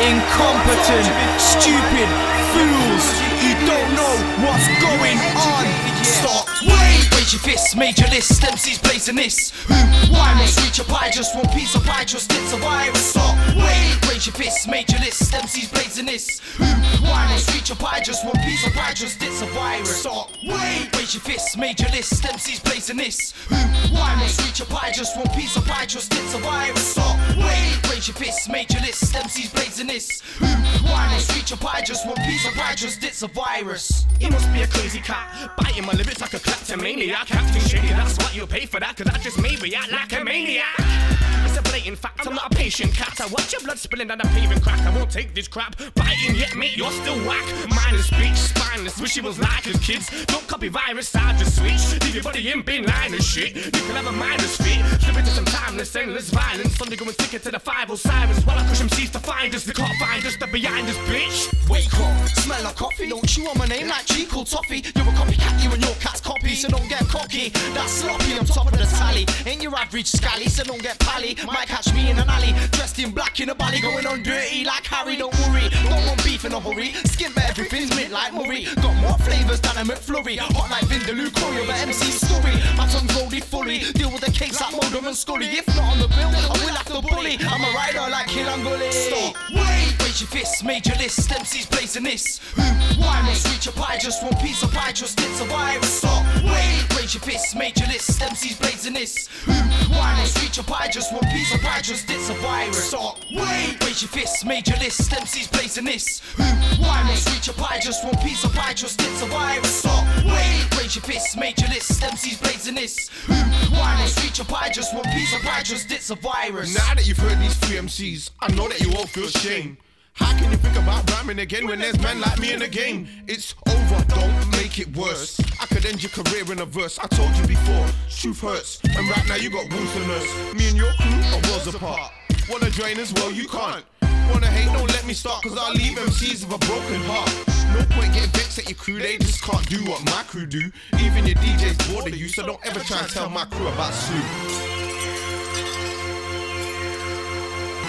incompetent, stupid fools who don't know what's going on. Stop. Wait, raise your fists, major list, MCs blazing this. Who, why must reach a pie? Just one piece of pie, just it's a virus. Stop. Wait, raise your fists, major list, MCs blazing this. Who, why must reach a pie? Just one piece of pie, just it's a virus. Stop. Wait, raise your fists, major list, MCs blazing this. Who, why must reach a pie? Just one piece of pie, just it's a virus. Stop. Wait, raise your fists, major list, MCs blazing this. Who, why must reach a pie? Just one piece of pie, just it's a virus. He must be a crazy cat, biting my lips like a kleptomaniac. Acting shady, that's what you pay for that, cause I just may react like a maniac. Blatant fact, I'm not a patient cat. I watch your blood spilling down the paving crack. I won't take this crap. Biting yet, mate, you're still whack. Mindless speech, spineless. Wish you was like us, kids. Don't copy virus, I just switch. Leave your body in bin line shit. You can have a mindless fit. Slip into some timeless, endless violence. Sunday go and stick it to the five Osiris. While I push MCs to find us. They can't find us, they're behind us, bitch. Wake up, smell like coffee. Don't chew on my name like Chico Toffee. You're a copycat, you and your cat's copy, so don't get cocky. That's sloppy, I'm top of the tally. Ain't your average scally, so don't get pally. Might catch me in an alley, dressed in black in a body, going on dirty like Harry. Don't worry, don't want beef in a hurry. Skin but everything's mint like Murray. Got more flavors than a McFlurry. Hot like Vindaloo, Courier, but MC story. My tongue's loaded fully. Deal with the cakes like Mulder and Scully. If not on the bill, I will have to bully. I'm a rider like Kilanguli. Stop, wait, raise your fists, major list. MC's blazing this. Who, why must reach a pie? Just one piece of pie, just it's a virus. Stop, wait, raise your fists, major list. MC's blazing this. Who, why must reach a pie? Just one piece of pie, just it's a virus. Stop, wait, raise your fists, major list. MC's blazing this. Who, why must reach a pie? Just one piece of pie, just it's a virus. Stop, wait, raise your fists, major list. MC's blazing this. Who, why must reach a pie? Just one piece of pie, just it's a virus. Now that you've heard these three MCs, I know that you all feel shame. How can you think about rhyming again when there's men like me in the game? It's over, don't make it worse. I could end your career in a verse. I told you before, truth hurts. And right now you got wounds to nurse. Me and your crew are worlds apart. Wanna join as well, you can't. Wanna hate, don't let me start, cause I'll leave MCs with a broken heart. No point getting vexed at your crew, they just can't do what my crew do. Even your DJs bored of you, so don't ever try and tell my crew about Sue.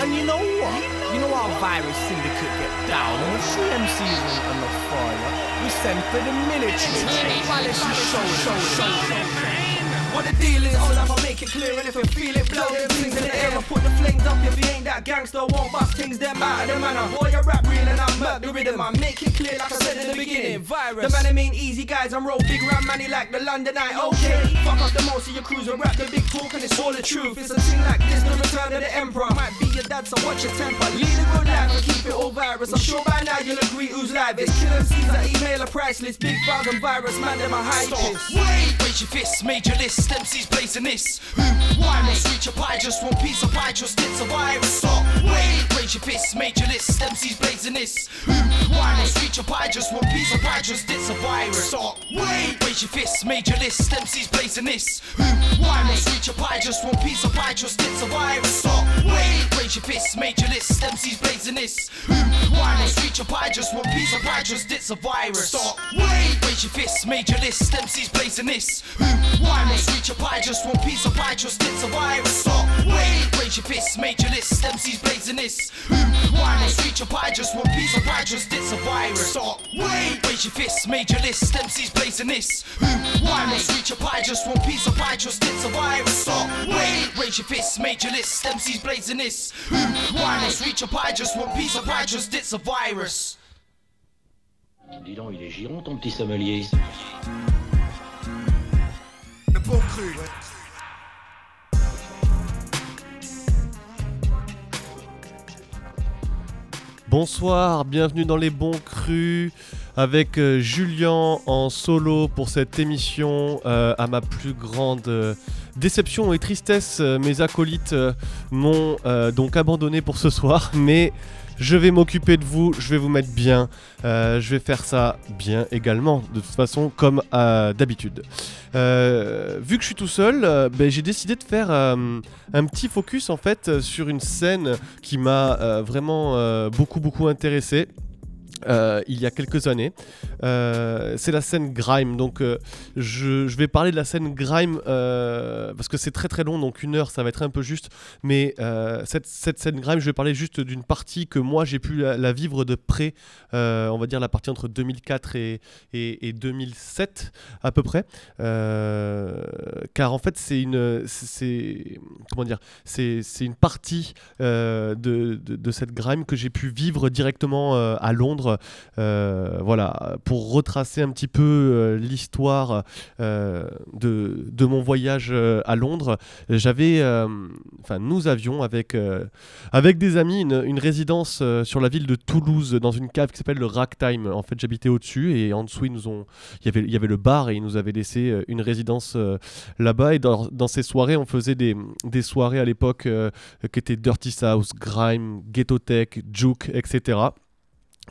And you know what? You know our virus syndicate get down and the three MCs on the fire. We send for the military. It's a show, show, show. What the deal is, all I'ma make it clear, and if you feel it, blow them things in the air. I put the flames up if you ain't that gangster, won't bust things them out of the manner. Boy, you rap real and I murk the rhythm. I make it clear, like I said in the beginning. Virus. The man I mean easy guys, I'm roll big round money like the London Eye. Okay, fuck up the most of your crews and rap the big talk, and it's all the truth. It's a thing like this, the return of the emperor. Might be your dad, so watch your temper. Lead a good life and keep it all virus. I'm sure by now you'll agree who's live. It's kill MCs that email a priceless. Big bug and virus, man, them a high Stop. Wait, raise your fists, major list. MC's blazing this. Who, why must reach a pie? Just one piece of pie, just it's a virus. Stop. Wait, raise your fists, major list. MC's blazing this. Who, why must reach a pie? Just one piece of pie, just it's a virus. Stop. Wait, raise your fists, major list. MC's blazing this. Who, why must reach a pie? Just one piece of pie, just it's a virus. Stop. Wait, raise your fists, major list. MC's blazing this. Who, why must reach a pie? Just one piece of pie, just it's a virus. Stop. Wait, raise your fists, major list. MC's blazing this. Who, why must reach a pie? Just one piece of pie, virus. Wait, raise your fists, major list. MC's blazing this. Who, why one your pie? Just one piece of pie, just it's a virus. Wait, raise your fists, major list. MC's blazing this. Who, why a pie? Just one a virus. Dis donc, il est giron ton petit sommelier. Bon cru. Bonsoir, bienvenue dans les bons crus avec euh, Julien en solo pour cette émission. Euh, à ma plus grande euh, déception et tristesse, mes acolytes m'ont donc abandonné pour ce soir, mais je vais m'occuper de vous, je vais vous mettre bien, euh, je vais faire ça bien également, de toute façon comme euh, d'habitude. Euh, vu que je suis tout seul, ben, j'ai décidé de faire un petit focus en fait sur une scène qui m'a vraiment beaucoup beaucoup intéressé. Euh, il y a quelques années. Euh, c'est la scène Grime. Donc, euh, je, vais parler de la scène Grime parce que c'est très très long, donc une heure, ça va être un peu juste. Mais cette, cette scène Grime, je vais parler juste d'une partie que moi j'ai pu la, vivre de près. on va dire la partie entre 2004 et, et, et 2007 à peu près. Car en fait, c'est une, c'est comment dire, c'est une partie de, de, cette Grime que j'ai pu vivre directement à Londres. Euh, voilà, pour retracer un petit peu euh, l'histoire euh, de, de mon voyage à Londres, j'avais, enfin, nous avions avec, avec des amis une, résidence sur la ville de Toulouse dans une cave qui s'appelle le Ragtime. En fait, j'habitais au-dessus et en dessous, ils nous ont, il y avait, il y avait le bar et ils nous avaient laissé une résidence là-bas. Et dans, ces soirées, on faisait des, des soirées à l'époque qui étaient Dirty South, Grime, Ghetto Tech, Juke, etc.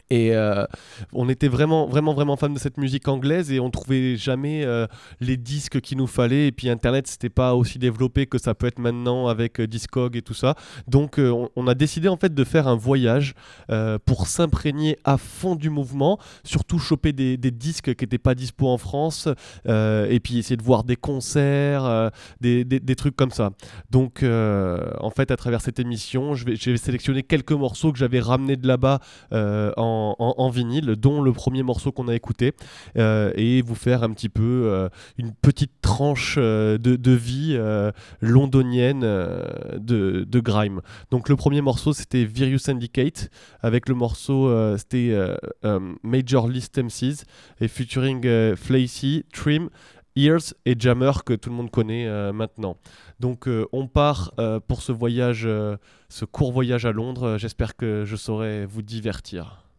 Et euh, on était vraiment, vraiment, vraiment fan de cette musique anglaise et on trouvait jamais euh, les disques qu'il nous fallait. Et puis Internet, c'était pas aussi développé que ça peut être maintenant avec euh, Discog et tout ça. Donc on, a décidé en fait de faire un voyage pour s'imprégner à fond du mouvement, surtout choper des, disques qui n'étaient pas dispo en France et puis essayer de voir des concerts, des, des- trucs comme ça. Donc en fait, à travers cette émission, je vais, sélectionner quelques morceaux que j'avais ramenés de là-bas euh, en, vinyle, dont le premier morceau qu'on a écouté, euh, et vous faire un petit peu euh, une petite tranche euh, de, vie londonienne de, grime. Donc le premier morceau c'était Virus Syndicate, avec le morceau c'était Major List MCs, et featuring Flacy, Trim, Ears et Jammer que tout le monde connaît maintenant. Donc on part pour ce voyage, ce court voyage à Londres. J'espère que je saurai vous divertir.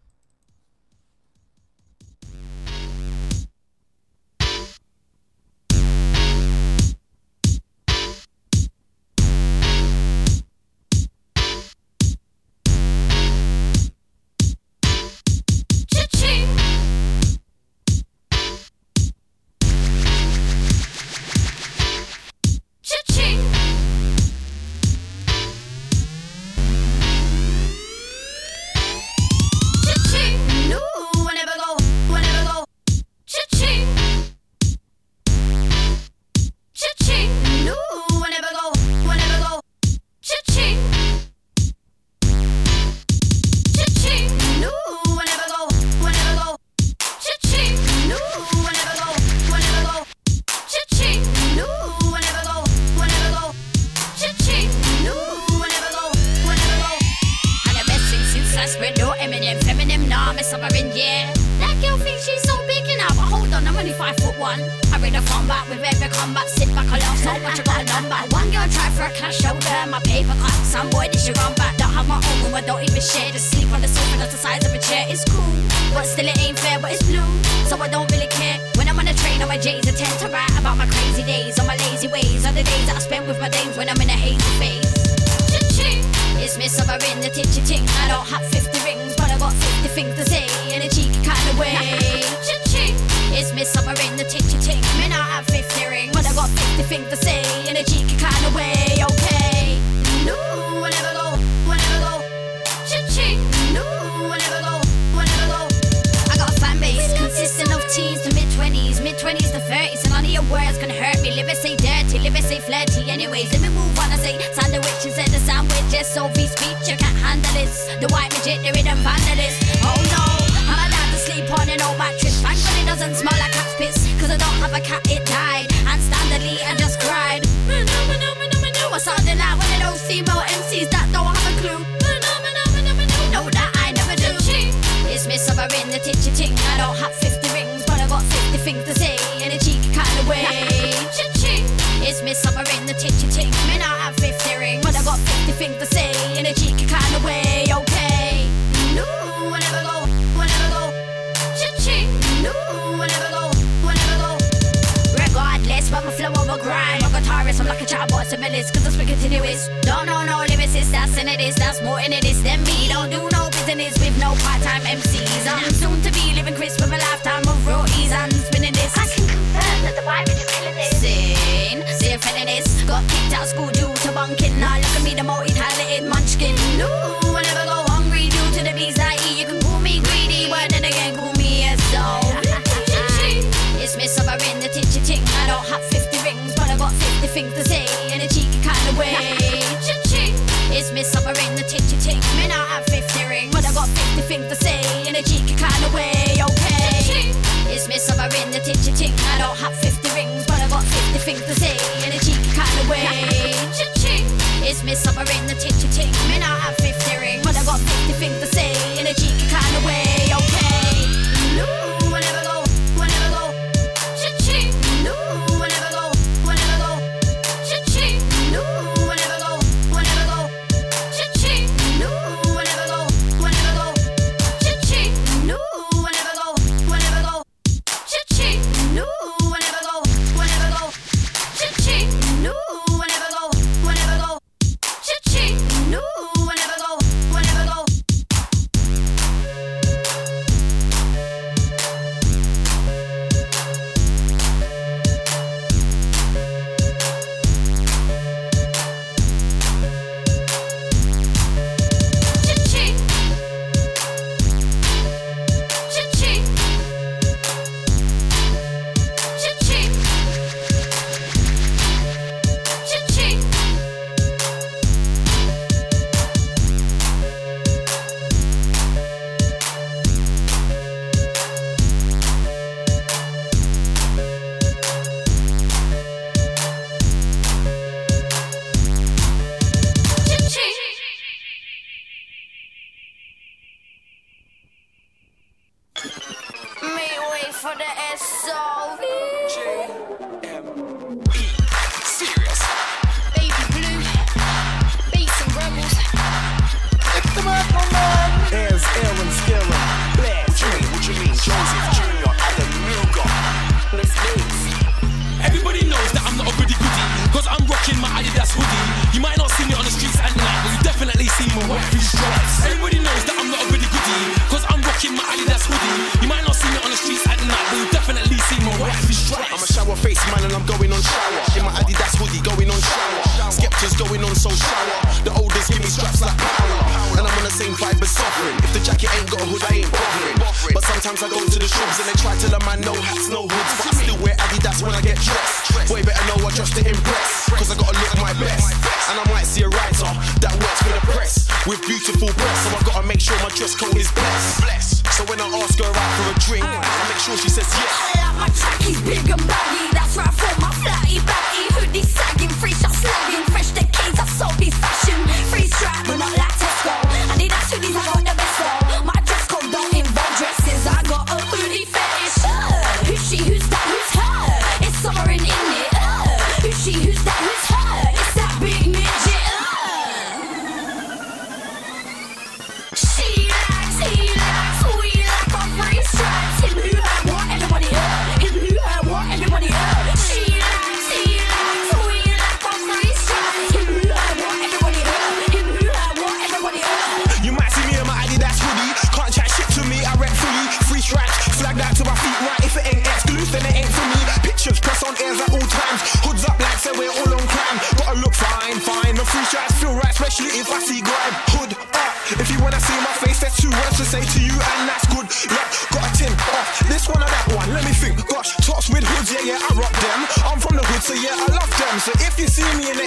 Titchy ting. said two words to say to you, and that's good. Look, got a tin off this one or that one. Let me think. Gosh, tops with hoods, yeah, yeah, I rock them. I'm from the hood, so yeah, I love them. So if you see me in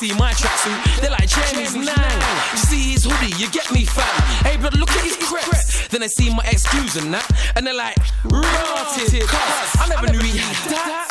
see my tracksuit. They're like, Jamie's nine. You see his hoodie, you get me fam. Hey, but look at his crepes. Then I see my excuse and that. And they're like, rotted. I never knew he had that.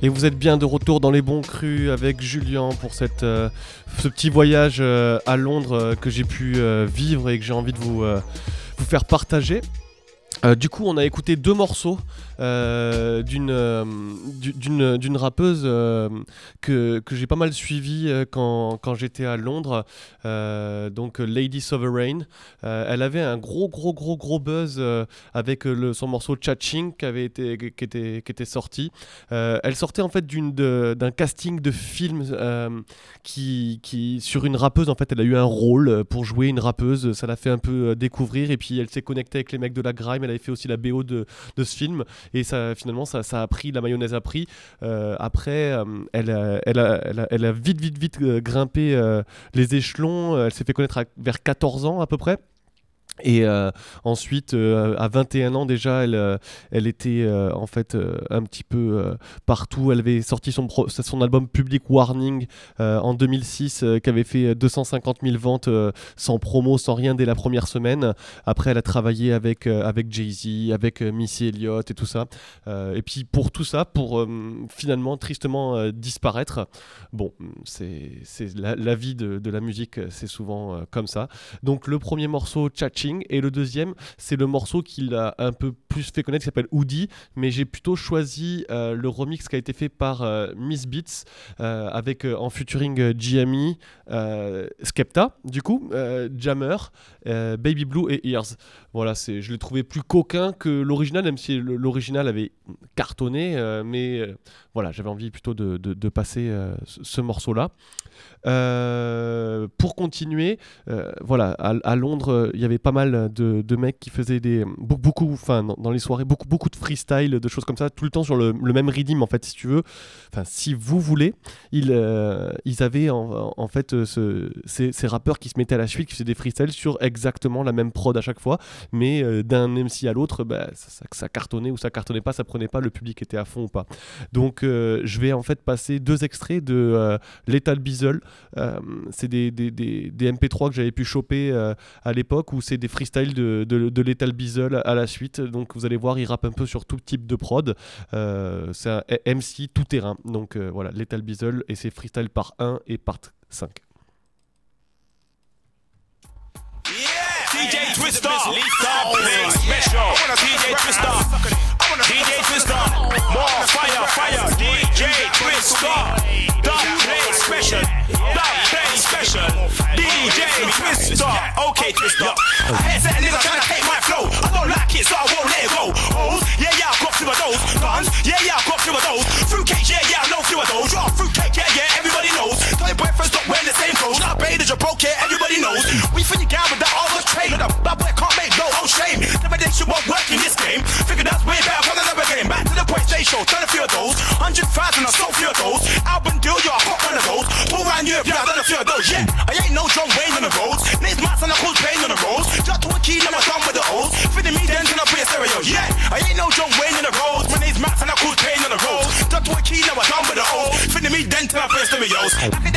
Et vous êtes bien de retour dans les bons crus avec Julien pour cette, euh, ce petit voyage euh, à Londres euh, que j'ai pu vivre et que j'ai envie de vous faire partager. du coup, on a écouté deux morceaux euh, euh d'une d'une rappeuse euh, que, que j'ai pas mal suivie euh, quand, quand j'étais à Londres, donc Lady Sovereign. elle avait un gros, gros, gros, gros buzz avec son morceau Chaching qui, avait été, qui, était, qui était sorti. elle sortait en fait d'un casting de film qui, qui, sur une rappeuse, en fait, elle a eu un rôle pour jouer une rappeuse. Ça l'a fait un peu découvrir et puis elle s'est connectée avec les mecs de la grime. Elle avait fait aussi la BO de, de ce film et ça, finalement, ça, a pris, la mayonnaise a pris. Euh, après, euh, elle, a, vite, vite, vite euh, grimpé les échelons. Elle s'est fait connaître vers 14 ans à peu près. Et euh, ensuite, euh, à 21 ans déjà, elle, euh, était en fait un petit peu partout. Elle avait sorti son, album Public Warning en 2006, euh, qui avait fait 250 000 ventes sans promo, sans rien dès la première semaine. Après, elle a travaillé avec, avec Jay-Z, avec Missy Elliott et tout ça. Et puis pour tout ça, pour finalement tristement disparaître, bon, c'est la, la vie de, de la musique, c'est souvent comme ça. Donc le premier morceau, Et le deuxième, c'est le morceau qu'il a un peu plus fait connaître, qui s'appelle Hoodie, mais j'ai plutôt choisi euh, le remix qui a été fait par euh, Miss Beats, euh, avec en featuring GME, euh, Skepta, du coup, Jammer, Baby Blue et Ears. Voilà, c'est, je l'ai trouvé plus coquin que l'original, même si l'original avait cartonné, euh, mais euh, voilà, j'avais envie plutôt de, de- passer euh, ce, ce morceau-là. Pour continuer, voilà, à, Londres, il y avait pas mal de, mecs qui faisaient des beaucoup, enfin dans, les soirées, beaucoup, beaucoup de freestyle, de choses comme ça, tout le temps sur le, même rythme en fait, si tu veux. Enfin, si vous voulez, ils, ils avaient en, fait ce- ces, ces rappeurs qui se mettaient à la suite, qui faisaient des freestyles sur exactement la même prod à chaque fois, mais euh, d'un MC à l'autre, bah, ça, ça- cartonnait ou ça cartonnait pas, ça prenait pas, le public était à fond ou pas. Donc, euh, je vais en fait passer deux extraits de euh, Lethal. Euh, c'est des, des, des- des MP3 que j'avais pu choper à l'époque où c'est des freestyles de, de, Lethal Bizzle à la suite. Donc, vous allez voir, il rappe un peu sur tout type de prod. C'est un MC tout terrain. Donc, voilà, Lethal Bizzle et c'est freestyle par 1 et part 5. Twister, play special. DJ Twister, DJ Twister, more fire, fire. DJ Twister, dub play special, dub play special. DJ Twister, okay Twister. I hear that nigga tryna take my flow. I don't like it, so I won't let it go. Hoes, yeah yeah, I've got few of those. Guns, yeah yeah, I've got few of those. Fruitcake, yeah yeah, I know few of those. You're a fruitcake, yeah yeah, everybody knows. Tell your boyfriend stop wearing the same clothes. Not paid as you're broke, yeah, everybody knows. We you down with that all the trade. Look, that boy can't make no own shame. Never did shit won't work in this game. Figure that's way better for another game. Back to the show, turn a few of those. Hundred thousand, I sold few of those. Album deal, you're a hot one of those. All around Europe, yeah, I done a few of those. Yeah, I ain't no John Wayne on the roads. Names Max and I cause pain on the roads. Just to a key, I'm done with the O's. Fitting me then, I play a stereo. Yeah, I ain't no John Wayne on the roads. My name's Max and I cause pain on the roads. Just to a key, I'm done with the O's. Fitting me then, till I play a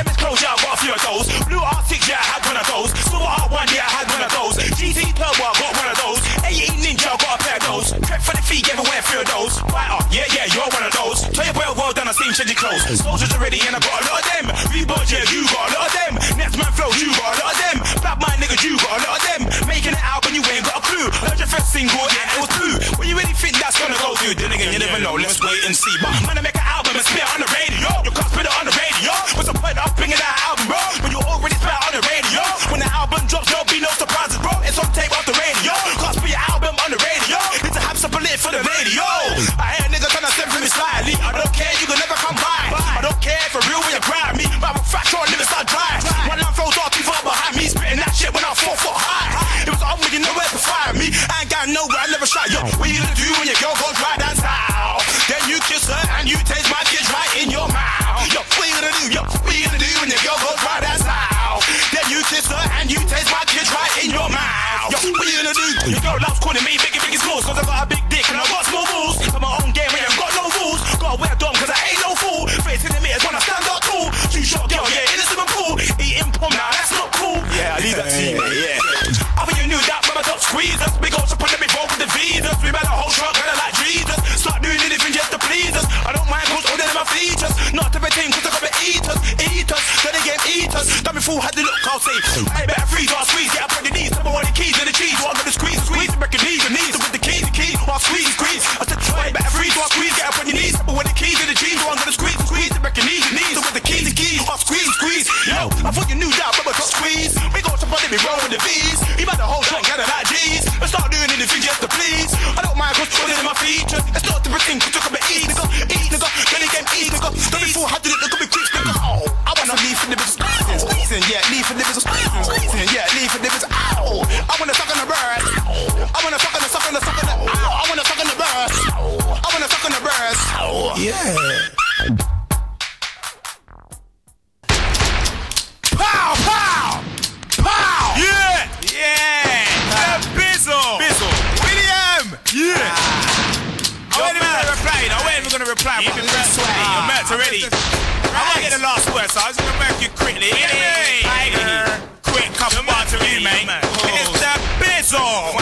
them is clothes, yeah, I got a few of those. Blue Arctic, yeah, I had one of those. Silver Heart one, yeah, I had one of those. GT Club, I got one of those. 88 girl got a pair of those. Prep for the feet, everywhere, fear of those. Fighter, yeah, yeah, you're one of those. Play a world done, I seen shady clothes. Soldiers already, and I got a lot of them. Reebok, yeah, you got a lot of them. Next man flow, you got a lot of them. Bad mind, nigga, you got a lot of them. Making it out you ain't got a clue. Heard your first single, and it was true. When you really think that's gonna go through, then again, you never know, let's wait and see. But I'm gonna make an album and spit on the radio. You can't spit it on the radio. What's the point of bringing that album, bro? Ready? I want to get the last word, so I was gonna work you quickly. Tiger. Quick couple bars to you, mate. It's the bizzle.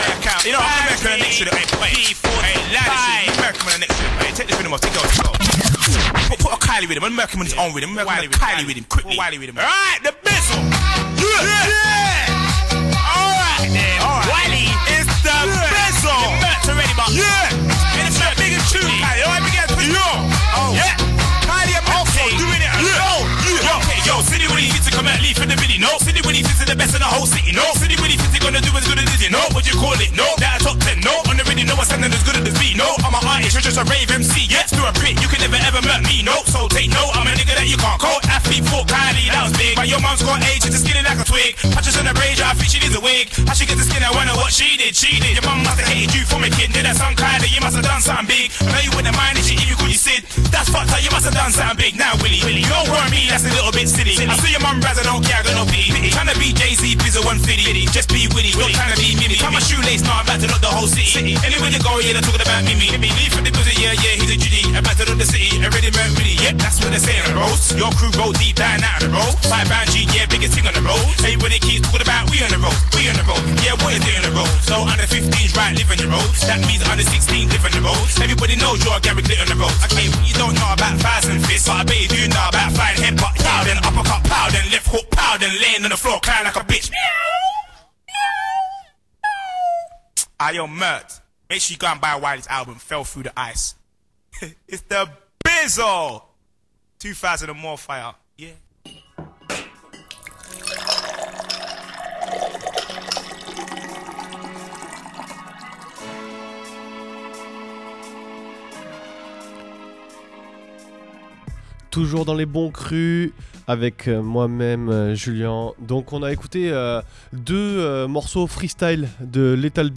You know, I'm American and next to the hey, wait. Hey, lad, this is American man next to the Hey, take this rhythm off. Take it off. Take it off. Put, put a Kylie with him. I'm American on his own with him. American with Kylie with him. Quickly. Wiley with him. All right, the bizzle. Yeah. yeah. All right, then. All right. Wiley. It's the bizzle. The already, but yeah. And it's the biggest tune, the best in the whole city. No. City Willie is gonna do as good as Dizzee. No. What you call it? No. That a top 10. No. On the radio, no. I'm standing as good as me. No. I'm an just a rave MC. Yes. to a print. You can never ever murk me. No. So take note. I'm a nigga that you can't call. Athlete for Kylie. That was big. But your mom's got age. She's skinny like a twig. Patches on the braid. I think she needs a wig. How she get the skin? I wonder what she did. She did. Your mom must have hated you from a kid. Did that some kind of You must have done something big. I know you wouldn't mind if she give you call you Sid. That's fucked up. You must have done something big. Now, Willie. Willie. Don't worry me. That's a little bit silly. I see your mum razz. I don't care. I got no pity. Trying to be Jay Z. Bizzo 150. Just be witty. Stop trying to be Mimi. Tie my shoelace. Now I'm about to knock the whole city. Anywhere you go, yeah, they're talking about Mimi. Leave for the business. Yeah, yeah. He's a Judy. About to knock the city. Already met Willie. Yep, that's what they're saying on the roads. Your crew roll deep down out of the road. Five bound G, yeah, biggest thing on the road. Everybody keeps talking about we on the road, we on the road. Yeah, what is it on the road? So under 15s, right, live on the road. That means under 16, live on the road. Everybody knows you're a Gary Glitter on the road. Okay, well, you don't know about thighs and fists, but I bet you do know about flying headbutt, pow, then uppercut, pow, then left hook, pow, then laying on the floor crying like a bitch. I yo, Mert. Make sure you go and buy Wiley's album, Fell Through the Ice. it's the Bizzle! 2000 and more fire. Toujours dans les bons crus avec euh, moi-même euh, Julien. Donc on a écouté euh, deux morceaux freestyle de Lethal.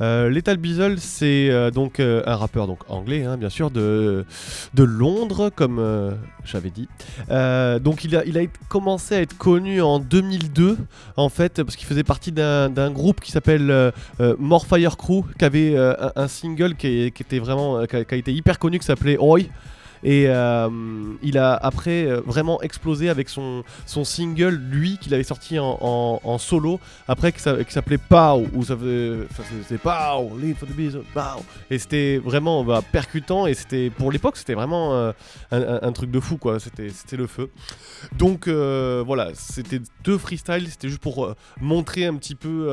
Euh, Lethal Beazle, c'est donc un rappeur donc anglais, hein, bien sûr, de, de Londres, comme j'avais dit. Donc il a, il a commencé à être connu en 2002, en fait, parce qu'il faisait partie d'un groupe qui s'appelle Morfire Crew, qui avait un, single qui, était vraiment, qui a, qui a été hyper connu, qui s'appelait Oi. Et euh, il a après euh, vraiment explosé avec son, son single, lui, qu'il avait sorti en, en- en solo, après qui s'a- qui s'appelait Pow, où ça faisait, c'était Pow, Lead for the Bees, Pow. Et c'était vraiment bah, percutant, et c'était pour l'époque, c'était vraiment euh, un, truc de fou, quoi. C'était le feu. Donc voilà, c'était deux freestyles, c'était juste pour montrer un petit peu.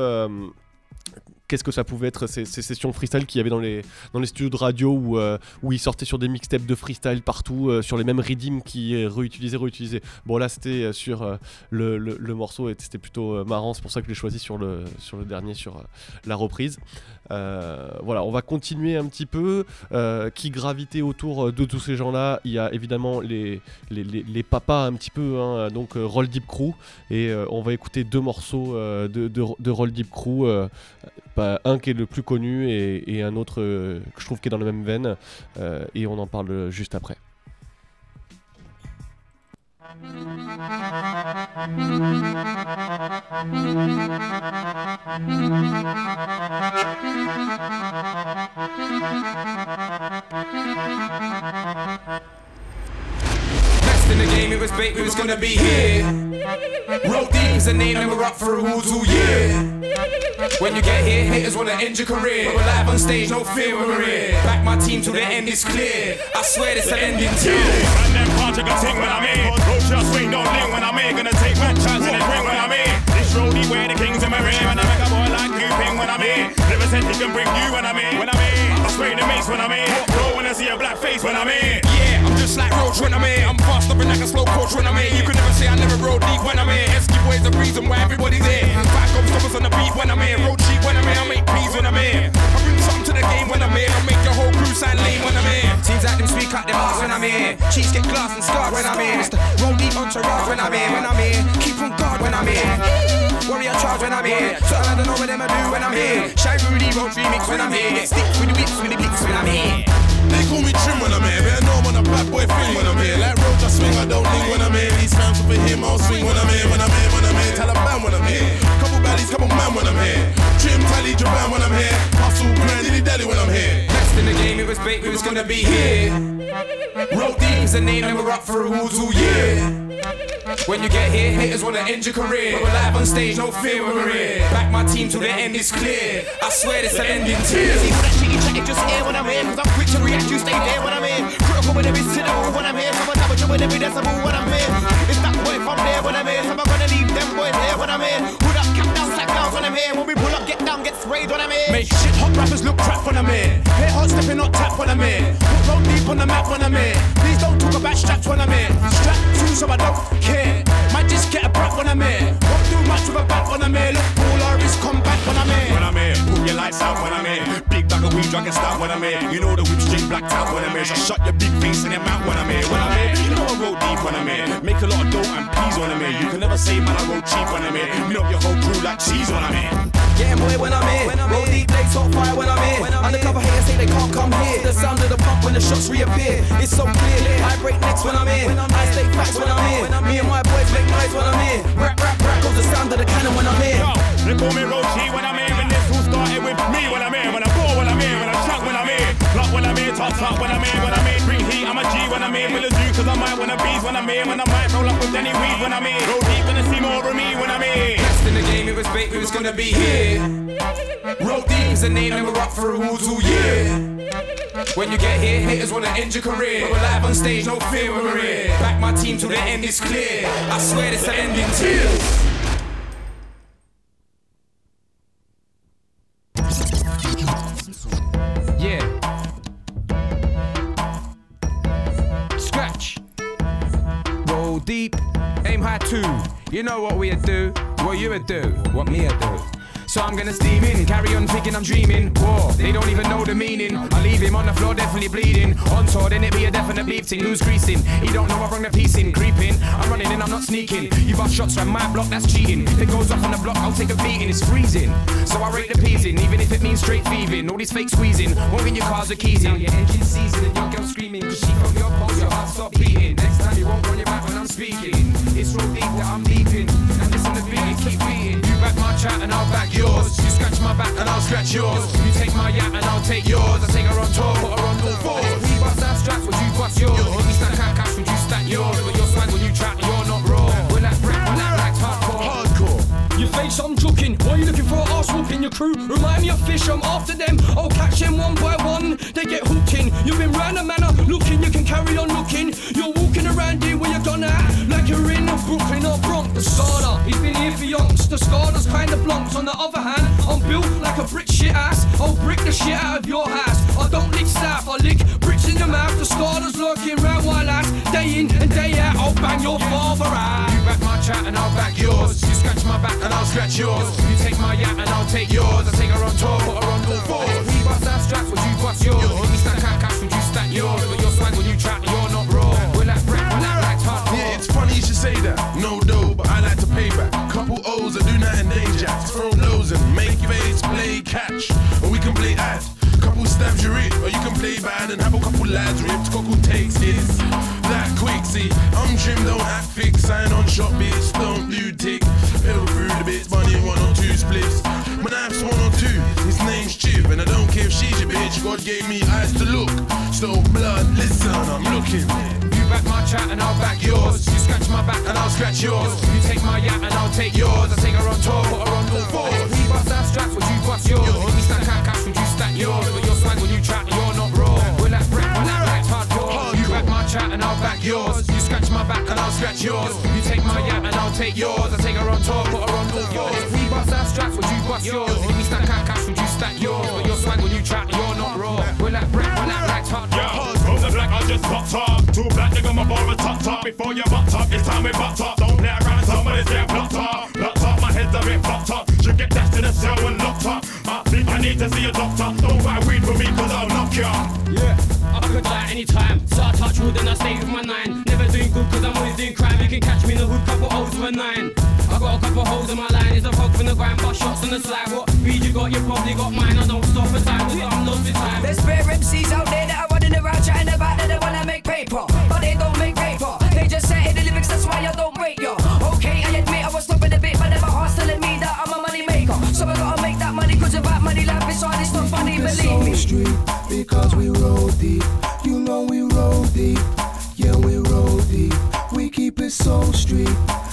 Qu'est-ce que ça pouvait être ces, ces sessions freestyle qu'il y avait dans les, studios de radio où, euh, où ils sortaient sur des mixtapes de freestyle partout, euh, sur les mêmes rythms qui réutilisaient, réutilisaient. Bon là c'était euh, sur le, morceau et c'était plutôt marrant, c'est pour ça que je l'ai choisi sur le, dernier, sur la reprise. Euh, voilà, on va continuer un petit peu. Euh, qui gravitait autour euh, de tous ces gens-là Il y a évidemment les, les, papas un petit peu, hein, donc Roll Deep Crew. Et on va écouter deux morceaux de, Roll Deep Crew. bah, un qui est le plus connu et, et un autre que je trouve qui est dans la même veine. et on en parle juste après. In the game, it was bait, we was gonna be here. Roll is the name, and we're up for awards all year. When you get here, haters wanna end your career. But we're live on stage, no fear when we're here. Back my team till the end is clear. I swear this an ending too. Them parts ting when I'm in. Just swing, don't ling when I'm in. Gonna take one chance in the ring when I'm in. This roadie where the kings in my ring. And I make a boy like you ping when I'm in. Never said he can bring you when I'm in. When I'm in. I spray the mace when I'm in. Roll when I see a black face when I'm in. Yeah, I'm just like Roach when I'm here. I'm fast up and like a slow coach when I'm here. You can never say I never roll deep when I'm here. Esky boy's the reason why everybody's here. Back up on the beat when I'm here. Roll cheap when I'm here. I make peas when I'm here. Game when I'm here. I make your whole crew sound lame when I'm here. Seems like them speak out them hearts when I'm here. Cheeks get glass and scarred when I'm here. It's the roll deep entourage when I'm here. When I'm here, keep on guard when I'm here. Warrior charge when I'm here. So I don't know what them I do when I'm here. Shy Rudy roll remix when I'm here. Get sticks with the whips with the blicks when I'm here. They call me trim when I'm here, I know I'm on a bad boy thing when I'm here. Like road I swing, I don't link when I'm here. These fans for him, I'll swing when I'm here, when I'm here, when I'm here. Taliban when I'm here. Couple baddies, couple man when I'm here. Trim, tally, Japan when I'm here. Hustle, grand, dilly dally when I'm here. Next in the game, it was bait, we was gonna be here. Roll deep is is the name, and we're up for awards all year. When you get here, haters wanna end your career. But we're live on stage, no fear when we're here. Back my team till the end is clear. I swear this an ending tear. See all that shit you chatting just here when I'm here Cause I'm quick to react, you stay there when I'm here Critical with every syllable when I'm here So I'm double with every decibel when I'm here It's that boy from there when I'm when I'm here. Hit hot stepping not tap when I'm here. Put roll deep on the map when I'm here. Please don't talk about straps when I'm here. Strap too so I don't care. Might just get a brat when I'm here. Won't do much with a bat when I'm here. Look, all is combat when I'm here. When I'm here, your lights out when I'm here. Big bag of weed, dragon start when I'm here. You know the whip straight blacked out when I'm here. So shut your big face in your mouth when I'm here. When I'm here, you know I roll deep when I'm here. Make a lot of dough and peas when I'm here. You can never say man I roll cheap when I'm here. Meet up your whole crew like cheese when I'm here. Getting boy when I'm here. Roll deep, they talk fire when I'm here. Undercover haters say they can't come here. The sound of the pump when the shots reappear. It's so clear. I break necks when I'm here. I stay facts when I'm here. Me and my boys make noise when I'm here. Rap, rap, rap goes the sound of the cannon when I'm. Yo, they call me Roachee when I'm here. Me when I'm here. When I ball when I'm here. When I chuck when I'm here. Block when I'm here. Top top when I'm here. When I'm here. Bring heat. I'm a G when I'm here. Will a zoo cause I might wanna bees when I'm here. When I might roll up with Danny Weed when I'm here. Roll deep gonna see more of me when I'm here. Best in the game, it was bait, we was gonna be here. Roll deep is the name, and we're up for awards all year. When you get here, haters wanna end your career. But we're live on stage, no fear when we're here. Back my team till the end is clear. I swear this an ending tears. Deep, aim high too. You know what we'd do, what you would do, what me would do. So I'm gonna steam in, carry on thinking I'm dreaming. Whoa, they don't even know the meaning. I leave him on the floor, definitely bleeding. On tour, then it be a definite bleep thing. Lose creasing. He don't know I bring the piece in, creeping. I'm running in, I'm not sneaking. You bust shots from my block, that's cheating. If it goes off on the block, I'll take a beating. It's freezing. So I rate the peas in, even if it means straight thieving. All these fake squeezing, won't your cars or keys in. Now your engine season and your girl screaming. Cause she from your pulse, your heart stop beating. Next time you won't run your back when I'm speaking. It's so deep that I'm leaping. And listen to beat, keep beating. You back my chat and I'll back yours. You scratch my back and I'll scratch yours. You take my yap and I'll take yours. I take her on tour, put her on all fours. We bust our straps, would you bust yours? We stack our cash, would you stack yours? But your swag when you track, I'm joking. Why you looking for an arse whooping? Your crew remind me of fish, I'm after them. I'll catch them one by one. They get hooked in. You've been round the manor looking, you can carry on looking. You're walking around here where you're gonna act like you're in Brooklyn or Bronx. The Scarter, he's been here for yonks. The Scarter's kinda blunks. On the other hand, I'm built like a brick shit ass. I'll brick the shit out of your house. I don't lick staff, I lick bricks in your mouth. The Scarter's lurking round while ass. Day in and day out, I'll bang your father out. You back my chat and I'll back yours. You scratch my back and I'll scratch yours. You take my yap and I'll take yours. I take her on tour, put her on all fours. We bust our straps, would you bust yours? We stack our cash, would you stack yours? But your swag when you track, you're not raw. We're like rap, we're like hardcore. Yeah, it's funny you should say that. No dough, but I like to pay back. Couple O's and do day jacks. Throw blows and make face, play catch. Or we can play ad. Stabs you rip, or you can play bad and have a couple lads ripped. Couple takes this. That quick, see. I'm trim, don't act fix. Sign on shop, bitch. Don't do tick. Pill through the bits, bunny one or two splits. My knife's one or two. His name's Chip, and I don't care if she's your bitch. God gave me eyes to look. So blood, listen, I'm looking. You back my chat and I'll back yours. You scratch my back and I'll scratch yours. You take my yap and I'll take yours. I take her on tour, put her on all fours. We bust our straps, would you bust yours? We stack our cash, would you stack yours? Scratch yours. You take my yap and I'll take yours. I take her on tour, put her on all fours. We bust our straps, would you bust yours? We stack our cash, would you stack yours? But your swag when you track, you're not raw. We're like rap, we're like rags hardcore. Yeah, from the black I just popped up. Two black nigga my bar a top top. Before you butt up, it's time we butt up. Don't play around, somebody's get blocked up. Blocked up, my head's a bit fucked up. Should get dashed to the cell and locked up. I think I need to see a doctor. Don't buy weed for me, cause I'll knock ya. Yeah, I could die anytime. So I touch wood and I stay with my nine. Never doing good cause I'm always doing crime. You can catch me in the hood, couple O's with a nine. I got a couple holes in my line. It's a fog from the grind, but shots on the slide. What weed you got? You probably got mine. I don't stop for time, cause I'm lost with time. There's bare MCs out there that are running around chatting about that they wanna make paper, but they don't make paper. They just say it the lyrics, that's why I don't rate yo. Okay, I admit I was stopping a bit, but then my heart's telling me that I'm a money maker. So I gotta make that money, cause without money, life is hard, it's not funny, believe me. street because we roll deep. Soul Street.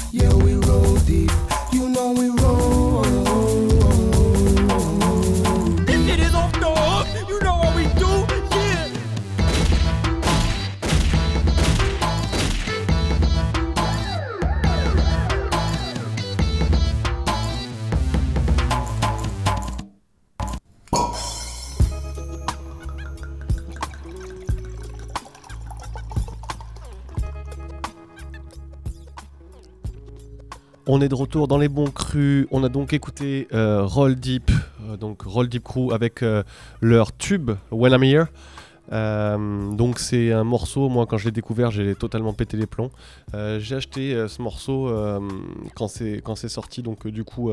On est de retour dans les bons crus. On a donc écouté euh, Roll Deep, euh, donc Roll Deep Crew avec euh, leur tube When I'm Here. Euh, donc c'est un morceau, moi quand je l'ai découvert j'ai totalement pété les plombs. Euh, j'ai acheté euh, ce morceau quand c'est sorti, donc du coup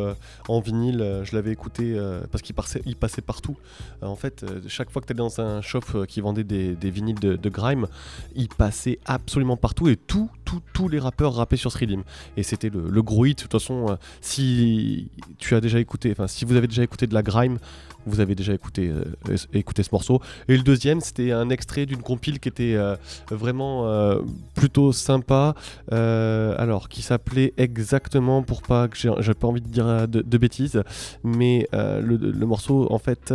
en vinyle je l'avais écouté parce qu'il passait, il passait partout. En fait chaque fois que tu dans un shop qui vendait des, des vinyles de, grime, il passait absolument partout et tout, tout, tous les rappeurs rappaient sur Srilim. Et c'était le, le gros hit. De toute façon, si tu as déjà écouté, enfin si vous avez déjà écouté de la grime, vous avez déjà écouté, euh, écouté ce morceau. Et le deuxième, c'était un extrait d'une compile qui était euh, vraiment euh, plutôt sympa. alors, qui s'appelait exactement, pour pas que j'ai pas envie de dire de, bêtises, mais le, morceau, en fait.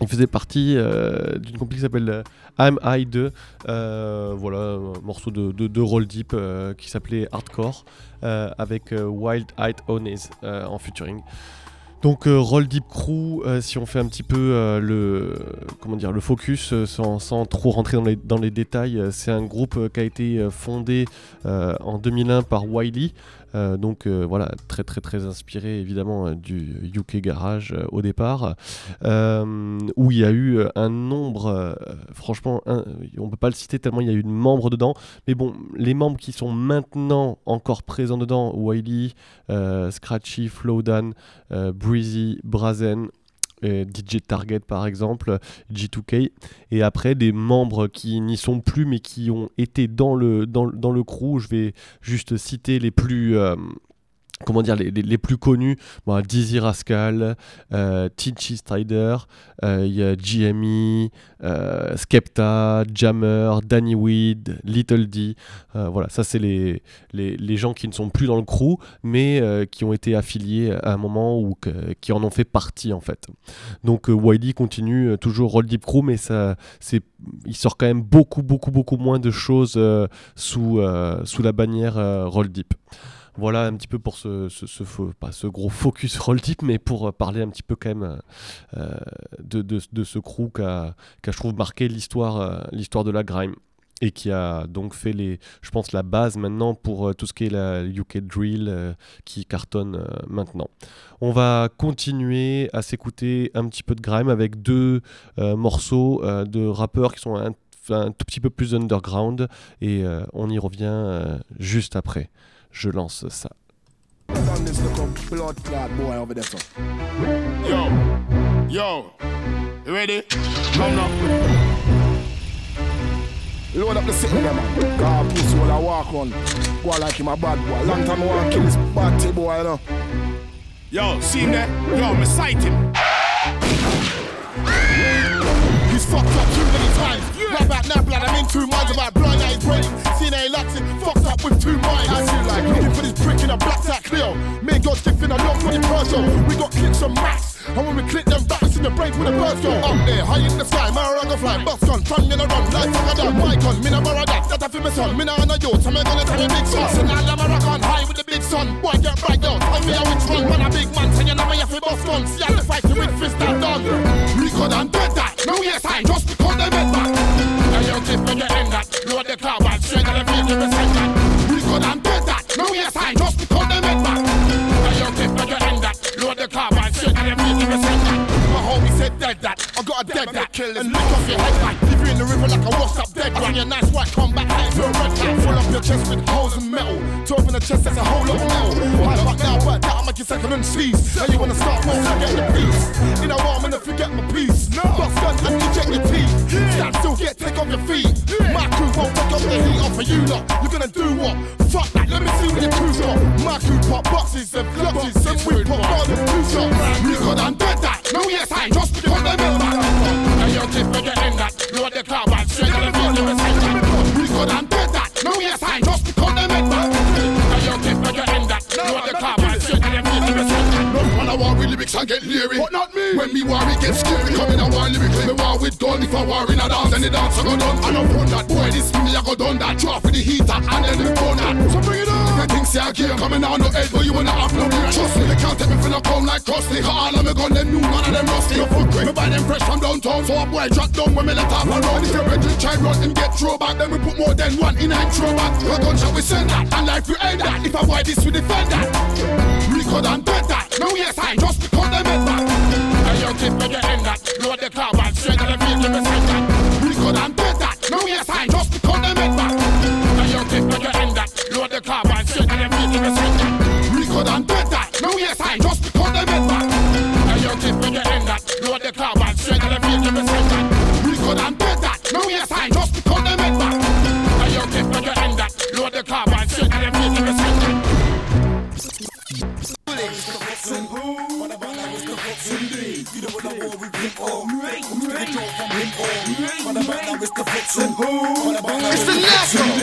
il faisait partie d'une compil qui s'appelle I'm I 2. Euh, voilà, un morceau de, de, Roll Deep qui s'appelait Hardcore avec Wild Eyed Ones en featuring. Donc euh, Roll Deep Crew, euh, si on fait un petit peu euh, le comment dire le focus sans, trop rentrer dans les, dans les détails, c'est un groupe qui a été fondé en 2001 par Wiley. Euh, donc euh, voilà, très très très inspiré évidemment euh, du UK Garage au départ, où il y a eu un nombre, franchement, un- on peut pas le citer tellement il y a eu de membres dedans, mais bon, les membres qui sont maintenant encore présents dedans, Wiley, Scratchy, Flowdan, Breezy, Brazen, euh, DJ Target par exemple, G2K, et après des membres qui n'y sont plus mais qui ont été dans le, dans, le- crew, je vais juste citer les plus... euh, Comment dire, les, les- plus connus, Dizzy Rascal, euh, Tinchy Strider, euh, il y a GME, euh, Skepta, Jammer, Danny Weed, Little D. euh, voilà, ça c'est les, les, les gens qui ne sont plus dans le crew, mais euh, qui ont été affiliés à un moment ou qui en ont fait partie en fait. Donc euh, Wiley continue euh, toujours Roll Deep Crew, mais ça, c'est, il sort quand même beaucoup, beaucoup, beaucoup moins de choses euh, sous, euh, sous la bannière euh, Roll Deep. Voilà un petit peu pour ce, pas ce gros focus Roll Deep, mais pour euh, parler un petit peu quand même euh, de, de, ce crew qui a, qui a, je trouve, marqué l'histoire, euh, de la grime et qui a donc fait les, je pense, la base maintenant pour euh, tout ce qui est la UK drill euh, qui cartonne euh, maintenant. On va continuer à s'écouter un petit peu de grime avec deux euh, morceaux euh, de rappeurs qui sont un, un tout petit peu plus underground et euh, on y revient euh, juste après. Je lance ça. Yo, yo, you ready? Come now. Load up the city, man. God, pussy will I walk on. Go like him a bad boy. Long time I want kill this batty boy, you know. Yo, see him there? Yo, me sight him. He's fucked up too many times. Right about now, blood, I'm in two minds about eyes brain. Seen A Laxin, fucked up with two minds. I feel like looking for this prick in a black sack Cleo. Me and God's different, a love for the Peugeot. We got clicks and max. And when we click them back, in the brain where the birds go. Up there, high in the sky, Maraga fly, bus gun, in a run, light fuck a done. My gun, me na Maraga, that I feel my son. Me na on a yacht, I'm gonna tell a big son. So now I'm a rock on high with the big sun. Boy, get right down, tell me how which one. Man, a big man, so you know me have to bust gun. See how the fight you with fist and done. We could have done that. No, yes, I just because they met back. Now you clip when you end that. Load the car, while straight on the field, give me send that. We could have done that. No, yes, I that. I got a dead that. And lick off your head back. You in the river like a washed up dead rat. your nice white combat hat to a red cap. Full up your chest with holes and metal. Twelve in the chest, that's a whole lot of metal. High back now, but that I'm second and cheese. Now you wanna start more, I get the peace. In a while, I'm gonna forget my peace. Bust gun and eject your teeth. Stand still, get take off your feet. My crew won't take off the heat off of you lot. You're gonna do what? Fuck that, let me see what your crew's got. My crew pop boxes and clutches and we pop more than two shots. We could undid that. No, yes, I just because they meant that. Now you're clip when end that. Load the car back straight on the field, send that. We could undid that. No, yes, I just because they meant that. Now you're clip when you end that. Load the car back straight on the field, send that. I want with lyrics, I get leery. But not me. When me worry get scary. Coming I want lyrics, me want with gun. If I worry in a dance, then the dance I go done. I don't want that boy, this me, I go done that. Drop for the heater, and then the burner. So bring it on. If you think say a game, coming out no edge, but you wanna have no care. Trust me, they can't take me for no come like crusty. Cause all of me gun, them new, none of them rusty. You fuck with me, buy them fresh from downtown. So a boy drop down when me let off a run. If you bridge try run and get throwback, then we put more than one in a throwback. back. Gunshot, we send that, and life we end that. If I buy this, we defend that could and dead that. No, yes, I just put them in that. I young kid make you end that. Load the car and straight and the field beside that. We could and dead that. No, yes, I just put them in that. I young kid make you end that. Load the car and straight and the field beside that. We could and dead that. No, yes, I just It's the natural.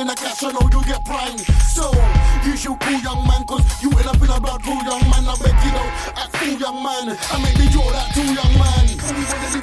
in the cash, and know you get prime. So, you should cool young man, cause you end up in a blood pool, young man. I beg you know, I cool young man. I make the jaw that too, young man.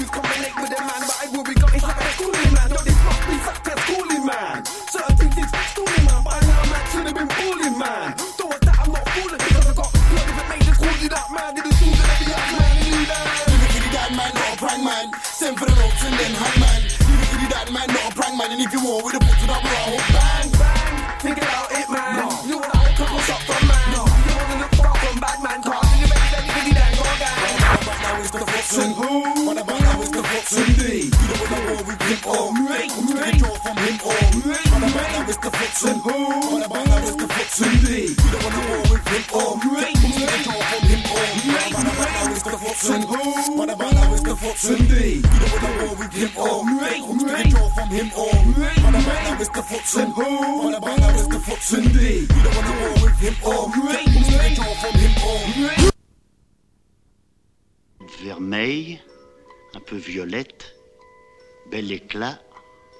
bel éclat,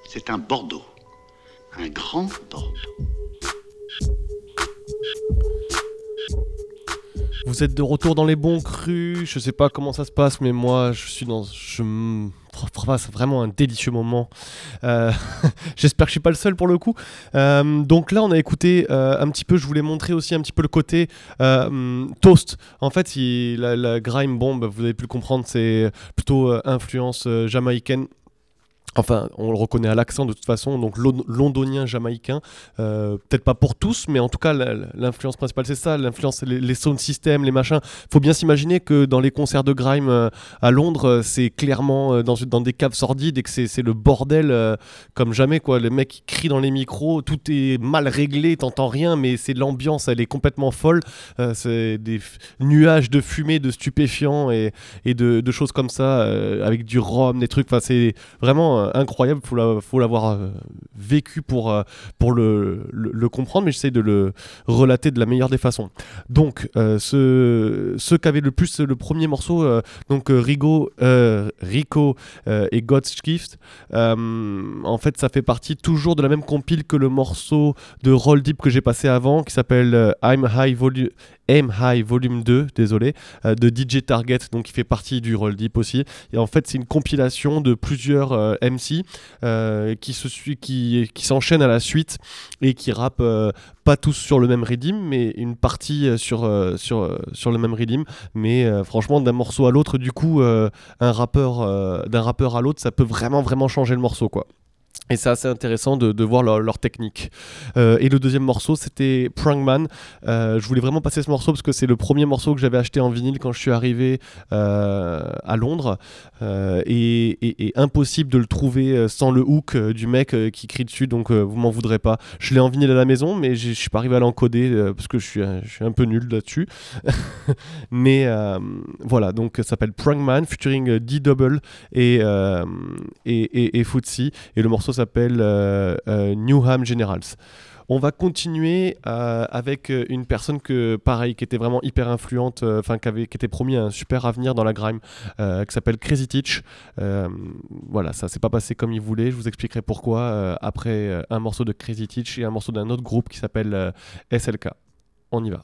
c'est un Bordeaux, un grand Bordeaux. Vous êtes de retour dans les bons crus, je sais pas comment ça se passe, mais moi je suis dans. Je passe vraiment un délicieux moment. Euh, j'espère que je suis pas le seul pour le coup. Euh, donc là, on a écouté euh, un petit peu, je voulais montrer aussi un petit peu le côté toast. En fait, la, la, grime bombe, bah, vous avez pu le comprendre, c'est plutôt influence jamaïcaine. Enfin, on le reconnaît à l'accent de toute façon, donc londonien, jamaïcain, euh, peut-être pas pour tous, mais en tout cas, l'influence principale, c'est ça, l'influence, les, les, sound systems, les machins. Faut bien s'imaginer que dans les concerts de grime euh, à Londres, euh, c'est clairement dans, des caves sordides et que c'est le bordel comme jamais, quoi. Les mecs crient dans les micros, tout est mal réglé, t'entends rien, mais c'est l'ambiance, elle est complètement folle. c'est des nuages de fumée, de stupéfiants et, de, de, choses comme ça, avec du rhum, des trucs, enfin, c'est vraiment euh, incroyable. Faut faut l'avoir euh, vécu pour euh, pour le, comprendre, mais j'essaye de le relater de la meilleure des façons. Donc, ce avaient le plus le premier morceau, donc Rigo, Rico et God's Gift. en fait, ça fait partie toujours de la même compile que le morceau de Roll Deep que j'ai passé avant, qui s'appelle I'm High Volume. Aim High Volume 2, désolé, euh, de DJ Target, donc qui fait partie du Roll Deep aussi. Et en fait, c'est une compilation de plusieurs euh, MC euh, qui se qui, qui s'enchaînent à la suite et qui rappent pas tous sur le même rythme, mais une partie sur, sur, sur le même rythme. Mais franchement, d'un morceau à l'autre, du coup, un rappeur, d'un rappeur à l'autre, ça peut vraiment, vraiment changer le morceau, quoi. Et c'est assez intéressant de, voir leur, technique. Euh, et le deuxième morceau, c'était Prangman. Euh, je voulais vraiment passer ce morceau parce que c'est le premier morceau que j'avais acheté en vinyle quand je suis arrivé euh, à Londres. Et, impossible de le trouver sans le hook du mec qui crie dessus, donc vous m'en voudrez pas. Je l'ai en vinyle à la maison, mais je suis pas arrivé à l'encoder parce que je suis, un- peu nul là-dessus. mais voilà, donc ça s'appelle Prangman featuring D-Double et, et, et, et Footsie. Et le morceau s'appelle euh, euh, Newham Generals. On va continuer euh, avec une personne qui était vraiment hyper influente, enfin qui, qui était promis un super avenir dans la grime, qui s'appelle Crazy Teach. Voilà, ça s'est pas passé comme il voulait. Je vous expliquerai pourquoi après un morceau de Crazy Teach et un morceau d'un autre groupe qui s'appelle SLK. On y va.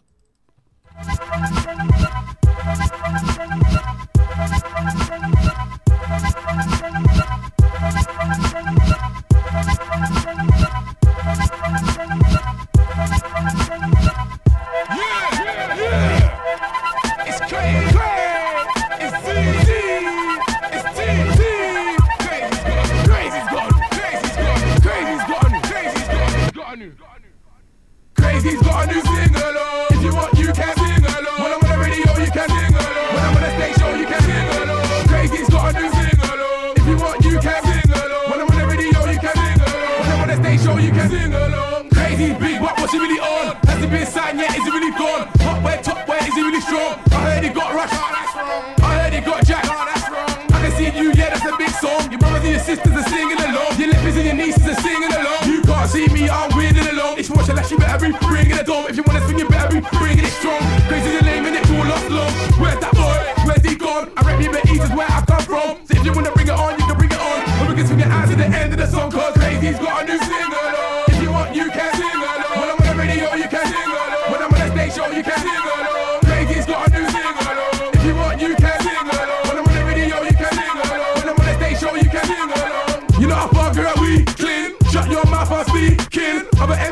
What's he really on? Has he been signed yet? Is he really gone? Hot where, top where, is he really strong? I heard he got rushed. I heard he got jacked. I can see you, yeah, that's a big song. Your brothers and your sisters are singing along. Your lepers and your nieces are singing along. You can't see me, I'm winning along. It's watch unless you better be bringing it on. If you wanna swing, you better be bringing it strong. Crazy the name and it's all lost long. Where's that boy? Where's he gone? I rap you, but East is where I come from. So if you wanna bring it on, you can bring it on. Or we can swing it out to the end of the song, cause Crazy's got a new single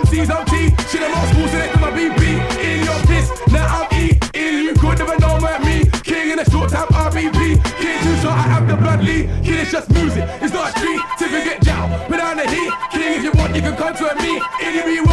MCs I'm T. Shit, I'm old school, so they my BB. In your piss, now I'm eating. You could never know about me. King in a short time RBP. King too short, I have the blood lead. King is just music, it's not a street. Till you get down, put down the heat. King, if you want, you can come to me. If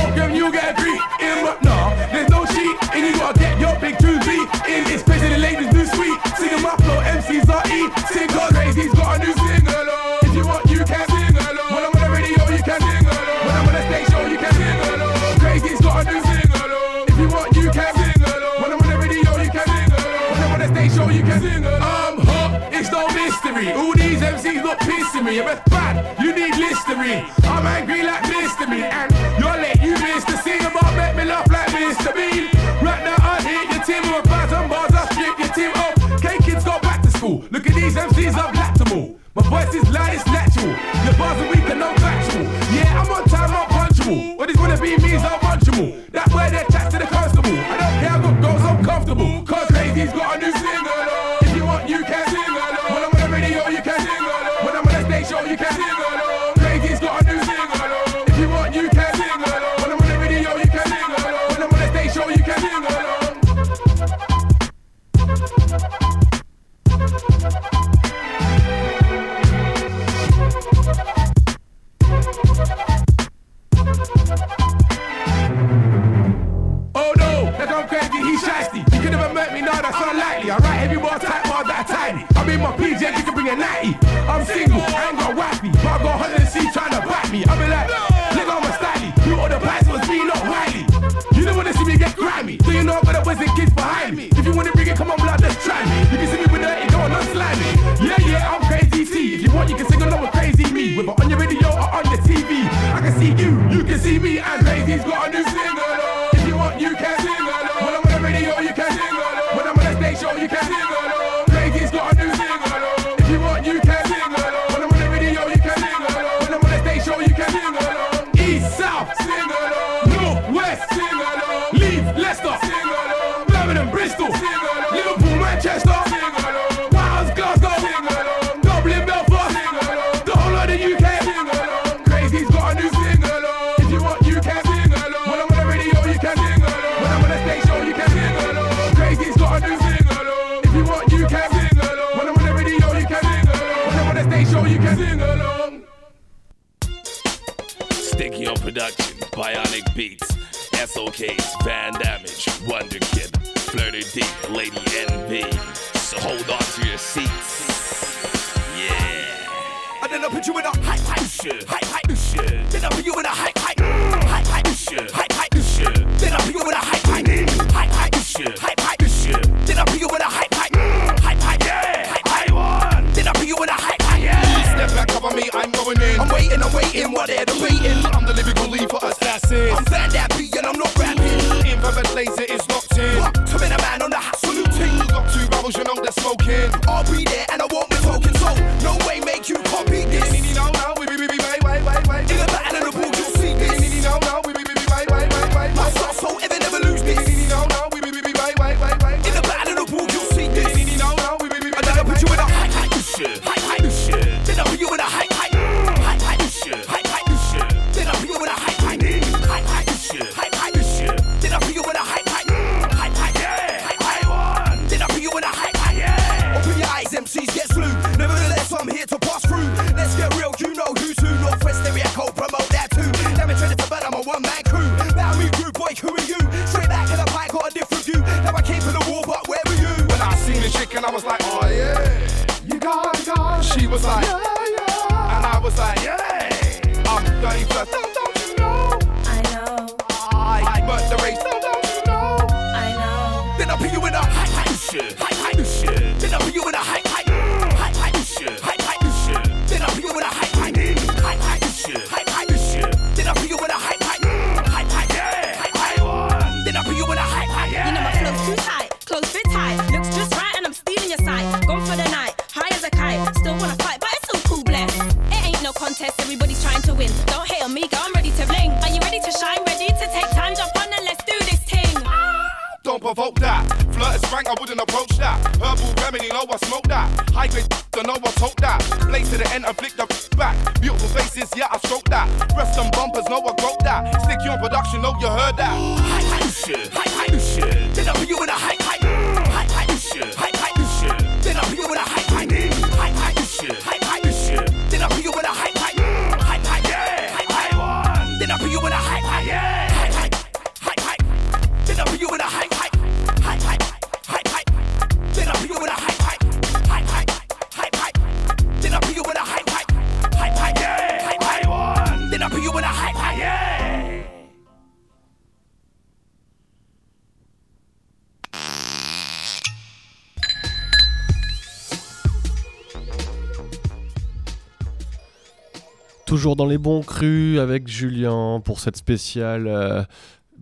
Toujours dans les bons crus avec Julien pour cette spéciale euh,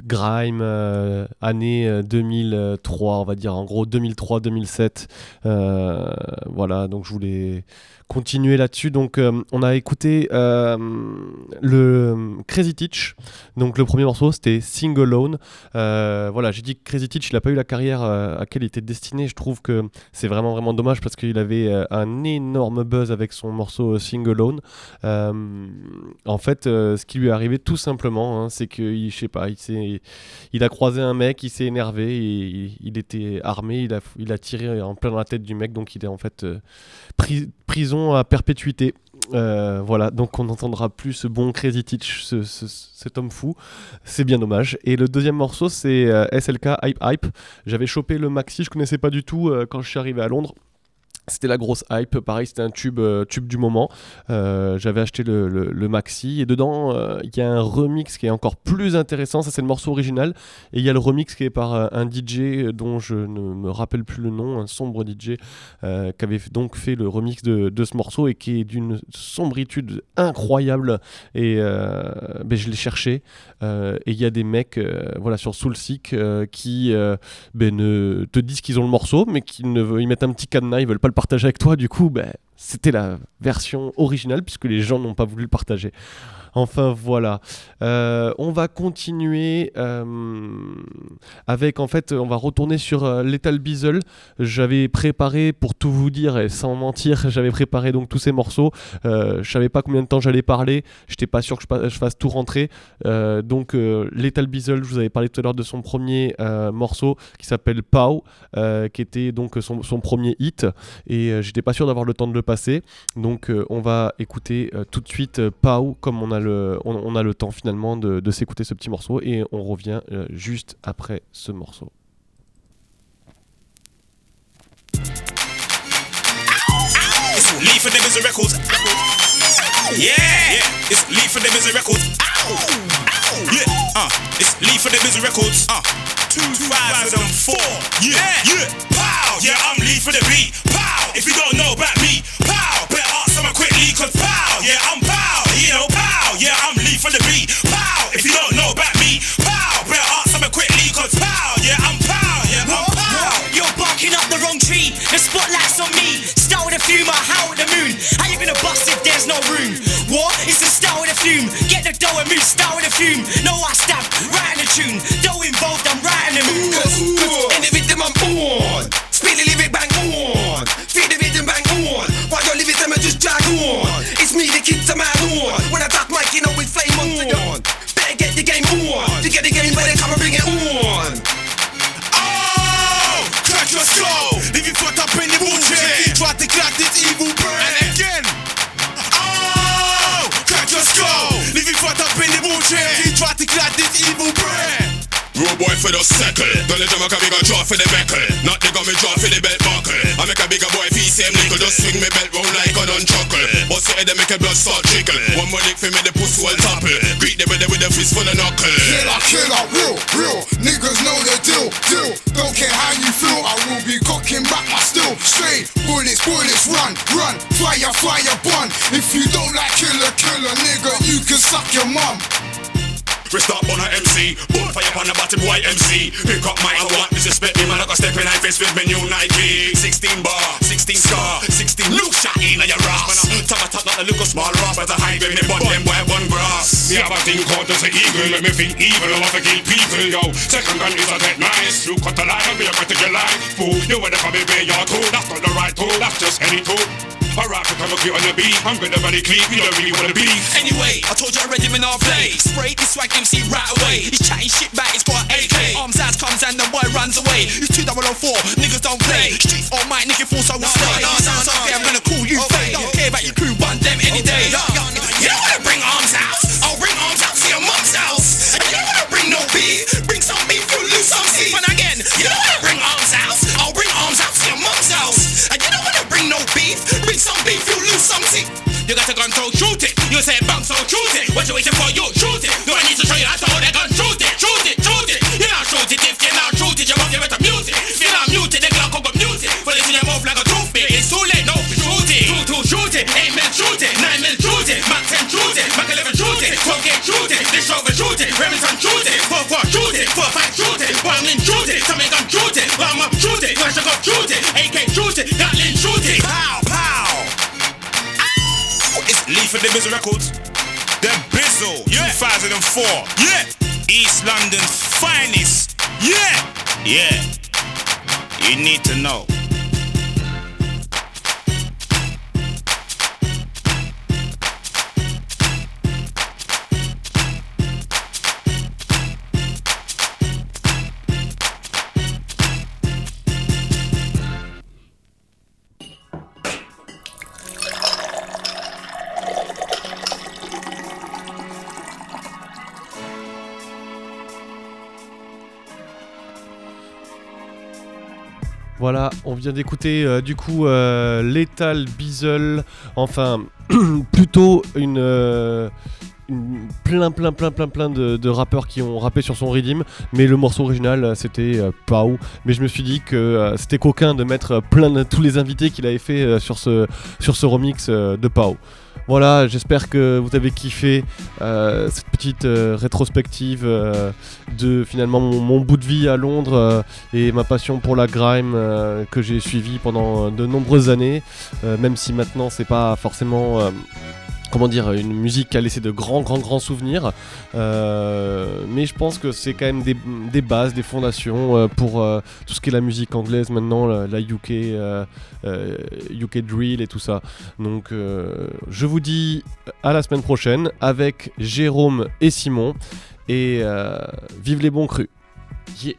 Grime euh, année euh, 2003, on va dire en gros 2003-2007. Euh, voilà, donc je voulais continuer là-dessus. Donc euh, on a écouté euh, le Crazy Teach. Donc le premier morceau c'était Sing Alone. Euh, voilà, j'ai dit que Crazy Teach il a pas eu la carrière euh, à laquelle il était destiné. Je trouve que c'est vraiment vraiment dommage parce qu'il avait euh, un énorme buzz avec son morceau Sing Alone. Euh, en fait, euh, ce qui lui est arrivé tout simplement, hein, c'est qu'il, je sais pas, il, il a croisé un mec, il s'est énervé, il, il était armé, il a, il a tiré en plein dans la tête du mec, donc il est en fait euh, pri- à perpétuité. Euh, voilà, donc on n'entendra plus ce bon Crazy Teach, ce- cet homme fou. C'est bien dommage. Et le deuxième morceau, c'est euh, SLK Hype Hype. J'avais chopé le maxi, je connaissais pas du tout euh, quand je suis arrivé à Londres. C'était la grosse hype, pareil, c'était un tube, euh, tube du moment. Euh, J'avais acheté le, le- maxi et dedans euh, il y a un remix qui est encore plus intéressant. Ça, c'est le morceau original. Et il y a le remix qui est par un DJ dont je ne me rappelle plus le nom, un sombre DJ qui avait donc fait le remix de, de ce morceau et qui est d'une sombritude incroyable. Et ben, je l'ai cherché. Et il y a des mecs voilà, sur Soulseek qui ben, ne te disent qu'ils ont le morceau, mais qu'ils ne ils mettent un petit cadenas, ils veulent pas le partager avec toi. Du coup, ben, c'était la version originale puisque les gens n'ont pas voulu le partager. Enfin voilà. Euh, on va continuer euh, avec en fait, on va retourner sur euh, Lethal. J'avais préparé, pour tout vous dire et sans mentir, j'avais préparé donc tous ces morceaux. Euh, je savais pas combien de temps j'allais parler. J'étais pas sûr que je, je fasse tout rentrer. Donc Lethal Beazle, je vous avais parlé tout à l'heure de son premier morceau qui s'appelle Pow, qui était donc son, premier hit. Et j'étais pas sûr d'avoir le temps de le passer. Donc on va écouter tout de suite Pow comme on a on, a le temps finalement de, s'écouter ce petit morceau et on revient euh, juste après ce morceau. It's Lee for them is a records. Yeah, it's Lee for them is a records. Yeah, it's Lee for them is a records. 2004. Yeah, yeah, pow. Yeah, I'm Lee for the beat. Pow. If you don't know about me, pow. Better ask someone I'm for the beat. Pow. If you don't know about me, pow. Better ask someone quickly, cause pow. Yeah, I'm pow. Yeah, I'm pow. You're barking up the wrong tree. The spotlight's on me. Start with a fume, I howl with the moon. How you gonna bust if there's no room? What? It's the start with a fume. Get the dough and move. Start with a fume. No, I stab. Right in the tune. Dough involved, I'm writing the mood. In the rhythm I'm on Speed the lyric bang on Feel the rhythm bang on While your lyrics them just drag on It's me the kids are mad on When I To get the game better come and bring it on Oh, crack your skull. Leave you fucked up in the wheelchair. Try to crack this evil brain. And again. Oh, crack your skull. Leave you fucked up in the wheelchair. Try to crack this evil brain. Road boy for the circle. Don't let them make a bigger draw for the buckle. Not they got me draw for the belt buckle. I make a bigger boy feel same nickel. Just swing me belt round like a chuckle. But say they make a blood start trickle. One more lick for me the pussy will topple. The fist full of knuckle. Killer, killer, real, real. Niggas know the deal, deal. Don't care how you feel, I will be cocking back my steel. Straight bullets, bullets, run, run. Fire, fire, bun. If you don't like killer, killer, nigga, you can suck your mum. We stop on a MC, boom fire on a bottom white MC. Pick up my I want disrespect me, man. I got step in high face with me new Nike. 16 bar, 16 scar, 16 look shot in your ass. Top a top, not a look a small rock, but the high grade me bun them boy one grass. Me have a thing called as an eagle, make me feel evil, I want to kill people, yo. Second gun is a dead nice, you cut the line, and me a your line. Fool, you wanna come and pay your tool, that's not the right tool, that's just any tool. To come up here on the beat, I'm gonna very clean, you don't really wanna be. Anyway, I told you already in our play. Spray this swag MC right away. He's chatting shit back, he's got AK. Arms as comes and the boy runs away. He's 2004, niggas don't play. Streets all might, nigga force I will stay. Sounds okay, I'm gonna call you fake. Don't care about your crew, run them any day. You don't wanna bring arms out, I'll bring arms out to your mum's house. And you don't wanna bring no beef, bring some beef, you'll lose some teeth. You'll lose some teeth. You got a gun, so shoot it. You say bounce, so shoot it. What you waiting for? You shoot it. Do I need to show you how to hold that gun? Shoot it, shoot it, shoot it. You not shoot it if you not shoot it. You want to better mute it. If you not mute it, then Glock go mute it. Put it in your mouth like a toothpick. It's too late, no, shoot it. Two, two, shoot it. Eight men shoot it. Nine men shoot it. Mac 10 shoot it. Mac 11 shoot it. 12 gauge shoot it. This over shoot it. Remington shoot it. Four, four shoot it. Four, five shoot it. One in shoot it. Tommy gun shoot it. Arm up shoot it. Flash up shoot it. AK shoot it. Gatling for the Bizzle Records. The Bizzle, yeah. 2004. Yeah. East London's finest. Yeah. Yeah. You need to know. On vient d'écouter euh, du coup euh, Lethal Bizzle, enfin plutôt une, euh, une- plein plein plein plein plein de, rappeurs qui ont rappé sur son Redeem, mais le morceau original c'était Pau, mais je me suis dit que c'était coquin de mettre plein de tous les invités qu'il avait fait sur ce sur ce remix de Pau. Voilà, j'espère que vous avez kiffé euh, cette petite euh, rétrospective euh, de finalement mon, mon bout de vie à Londres et ma passion pour la grime que j'ai suivie pendant de nombreuses années, même si maintenant c'est pas forcément comment dire, une musique qui a laissé de grands, grands, grands souvenirs. Euh, mais je pense que c'est quand même des, bases, des fondations euh, pour euh, tout ce qui est la musique anglaise maintenant, la, UK, UK Drill et tout ça. Donc je vous dis à la semaine prochaine avec Jérôme et Simon. Et vive les bons crus. Yeah.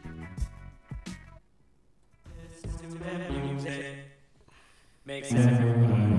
Makes.